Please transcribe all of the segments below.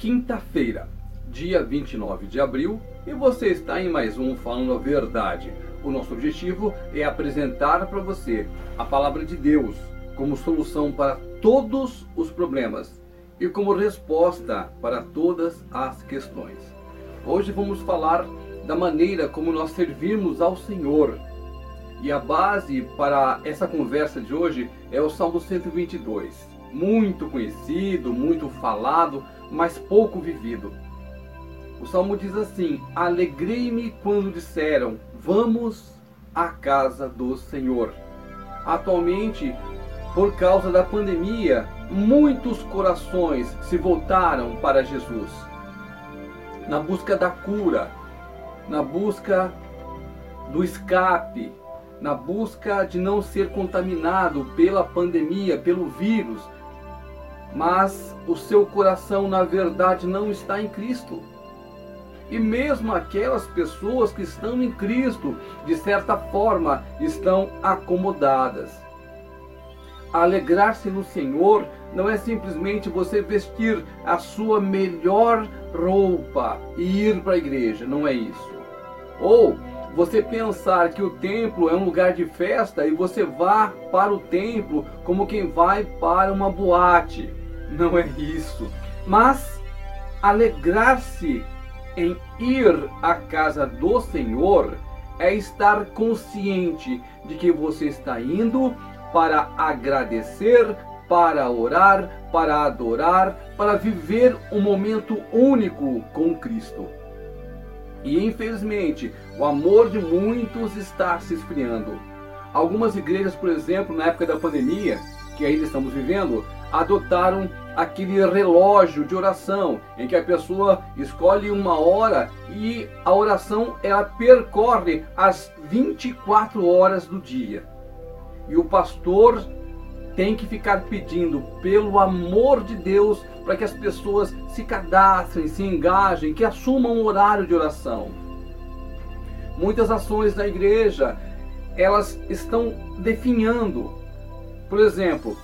quinta-feira, dia 29 de abril, e você está em mais um Falando a Verdade. O nosso objetivo é apresentar para você a palavra de Deus como solução para todos os problemas e como resposta para todas as questões. Hoje vamos falar da maneira como nós servimos ao Senhor. E a base para essa conversa de hoje é o Salmo 122 muito conhecido, muito falado, mas pouco vivido. O salmo diz assim: Alegrei-me quando disseram, vamos à casa do Senhor. Atualmente, por causa da pandemia, muitos corações se voltaram para Jesus, na busca da cura, na busca do escape, na busca de não ser contaminado pela pandemia, pelo vírus, mas o seu coração, na verdade, não está em Cristo. E mesmo aquelas pessoas que estão em Cristo, de certa forma, estão acomodadas. Alegrar-se no Senhor não é simplesmente você vestir a sua melhor roupa e ir para a igreja, não é isso. Ou você pensar que o templo é um lugar de festa e você vá para o templo como quem vai para uma boate não é isso. Mas alegrar-se em ir à casa do Senhor é estar consciente de que você está indo para agradecer, para orar, para adorar, para viver um momento único com Cristo. E infelizmente, o amor de muitos está se esfriando. Algumas igrejas, por exemplo, na época da pandemia, que ainda estamos vivendo, adotaram aquele relógio de oração em que a pessoa escolhe uma hora e a oração ela percorre as 24 horas do dia. E o pastor tem que ficar pedindo pelo amor de Deus para que as pessoas se cadastrem, se engajem, que assumam um horário de oração. Muitas ações da igreja, elas estão definhando. Por exemplo,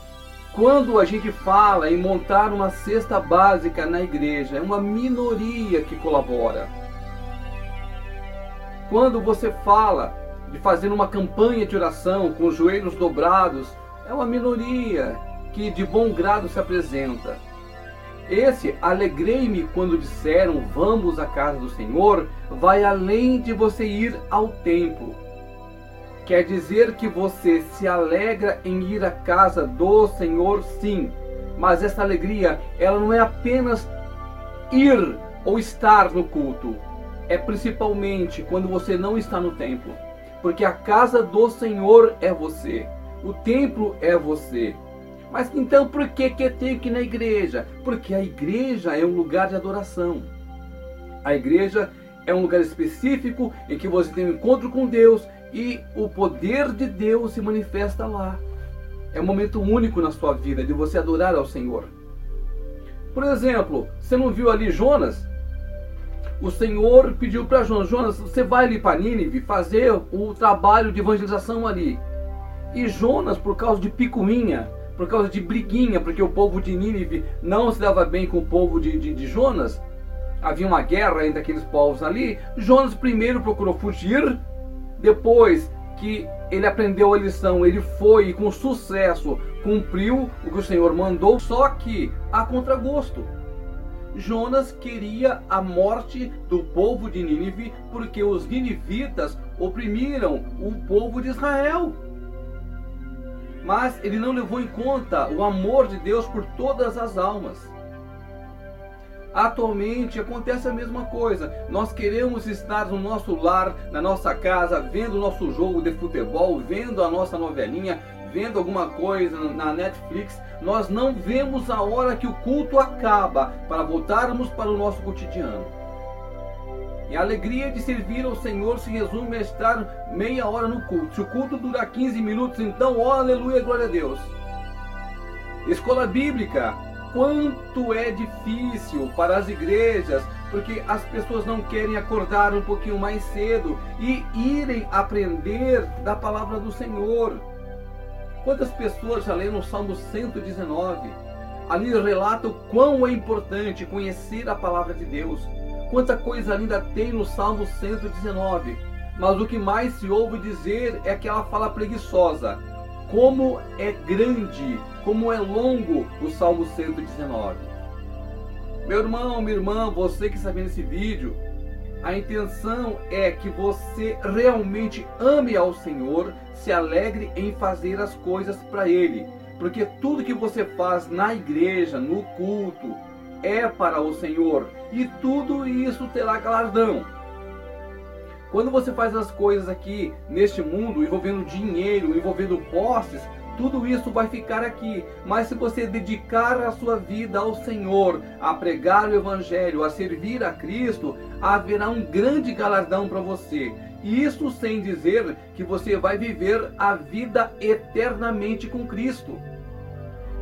quando a gente fala em montar uma cesta básica na igreja, é uma minoria que colabora. Quando você fala de fazer uma campanha de oração com os joelhos dobrados, é uma minoria que de bom grado se apresenta. Esse alegrei-me quando disseram vamos à casa do Senhor, vai além de você ir ao templo Quer dizer que você se alegra em ir à casa do Senhor, sim. Mas essa alegria, ela não é apenas ir ou estar no culto. É principalmente quando você não está no templo. Porque a casa do Senhor é você. O templo é você. Mas então por que, que eu tenho que ir na igreja? Porque a igreja é um lugar de adoração. A igreja é um lugar específico em que você tem um encontro com Deus e o poder de Deus se manifesta lá. É um momento único na sua vida de você adorar ao Senhor. Por exemplo, você não viu ali Jonas? O Senhor pediu para Jonas: Jonas, você vai ali para Nínive fazer o trabalho de evangelização ali. E Jonas, por causa de picuinha, por causa de briguinha, porque o povo de Nínive não se dava bem com o povo de, de, de Jonas, havia uma guerra entre aqueles povos ali. Jonas primeiro procurou fugir depois que ele aprendeu a lição, ele foi e com sucesso cumpriu o que o Senhor mandou, só que a contragosto. Jonas queria a morte do povo de Nínive porque os ninivitas oprimiram o povo de Israel. Mas ele não levou em conta o amor de Deus por todas as almas. Atualmente acontece a mesma coisa. Nós queremos estar no nosso lar, na nossa casa, vendo o nosso jogo de futebol, vendo a nossa novelinha, vendo alguma coisa na Netflix. Nós não vemos a hora que o culto acaba para voltarmos para o nosso cotidiano. E a alegria de servir ao Senhor se resume a estar meia hora no culto. Se o culto durar 15 minutos, então, oh, aleluia, glória a Deus. Escola bíblica quanto é difícil para as igrejas, porque as pessoas não querem acordar um pouquinho mais cedo e irem aprender da palavra do Senhor. Quantas pessoas já leram o Salmo 119? Ali relata o quão é importante conhecer a palavra de Deus. Quanta coisa linda tem no Salmo 119. Mas o que mais se ouve dizer é aquela fala preguiçosa. Como é grande, como é longo o Salmo 119. Meu irmão, minha irmã, você que está vendo esse vídeo, a intenção é que você realmente ame ao Senhor, se alegre em fazer as coisas para Ele. Porque tudo que você faz na igreja, no culto, é para o Senhor. E tudo isso terá galardão. Quando você faz as coisas aqui neste mundo, envolvendo dinheiro, envolvendo posses, tudo isso vai ficar aqui. Mas se você dedicar a sua vida ao Senhor, a pregar o Evangelho, a servir a Cristo, haverá um grande galardão para você. Isso sem dizer que você vai viver a vida eternamente com Cristo.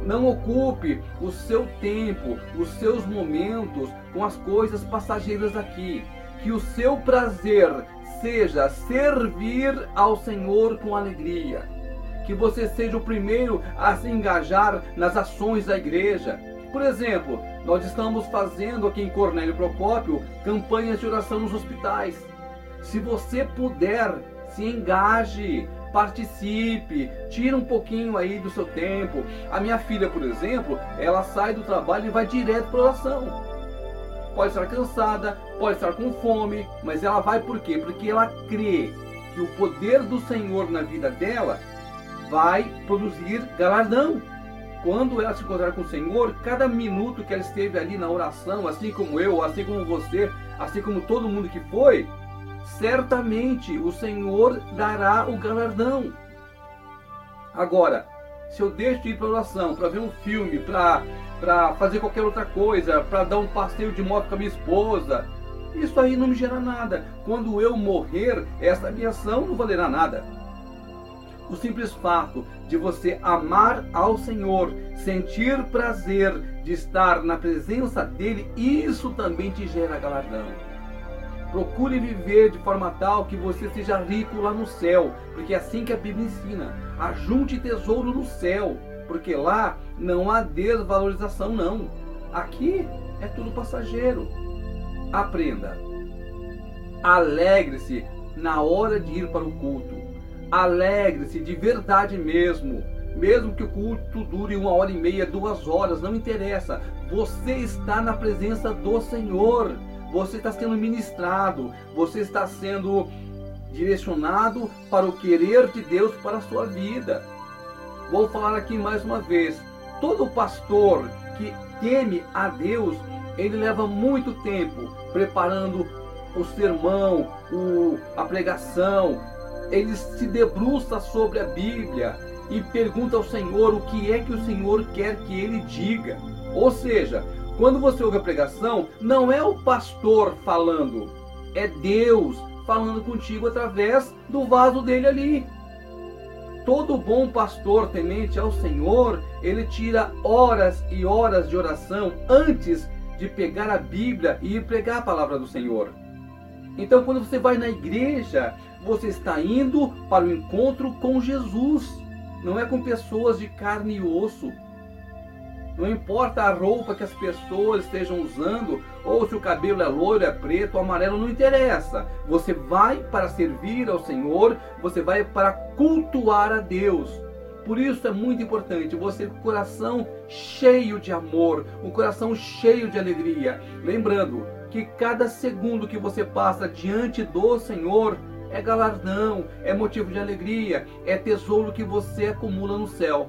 Não ocupe o seu tempo, os seus momentos com as coisas passageiras aqui. Que o seu prazer seja servir ao Senhor com alegria que você seja o primeiro a se engajar nas ações da igreja. Por exemplo, nós estamos fazendo aqui em Cornélio Procópio campanhas de oração nos hospitais. Se você puder, se engaje, participe, tira um pouquinho aí do seu tempo. A minha filha, por exemplo, ela sai do trabalho e vai direto para oração. Pode estar cansada, pode estar com fome, mas ela vai por quê? Porque ela crê que o poder do Senhor na vida dela vai produzir galardão. Quando ela se encontrar com o Senhor, cada minuto que ela esteve ali na oração, assim como eu, assim como você, assim como todo mundo que foi, certamente o Senhor dará o galardão. Agora, se eu deixo de ir para oração, para ver um filme, para fazer qualquer outra coisa, para dar um passeio de moto com a minha esposa, isso aí não me gera nada. Quando eu morrer, essa minha ação não valerá nada. O simples fato de você amar ao Senhor, sentir prazer de estar na presença dele, isso também te gera galardão. Procure viver de forma tal que você seja rico lá no céu, porque é assim que a Bíblia ensina. Ajunte tesouro no céu, porque lá não há desvalorização não. Aqui é tudo passageiro. Aprenda. Alegre-se na hora de ir para o culto Alegre-se de verdade mesmo. Mesmo que o culto dure uma hora e meia, duas horas, não interessa. Você está na presença do Senhor. Você está sendo ministrado. Você está sendo direcionado para o querer de Deus para a sua vida. Vou falar aqui mais uma vez. Todo pastor que teme a Deus, ele leva muito tempo preparando o sermão, o, a pregação, ele se debruça sobre a Bíblia e pergunta ao Senhor o que é que o Senhor quer que ele diga. Ou seja, quando você ouve a pregação, não é o pastor falando, é Deus falando contigo através do vaso dele ali. Todo bom pastor temente ao Senhor, ele tira horas e horas de oração antes de pegar a Bíblia e ir pregar a palavra do Senhor. Então, quando você vai na igreja, você está indo para o encontro com Jesus, não é com pessoas de carne e osso. Não importa a roupa que as pessoas estejam usando, ou se o cabelo é loiro, é preto, amarelo, não interessa. Você vai para servir ao Senhor, você vai para cultuar a Deus. Por isso é muito importante você com o coração cheio de amor, um coração cheio de alegria. Lembrando que cada segundo que você passa diante do Senhor, é galardão, é motivo de alegria, é tesouro que você acumula no céu.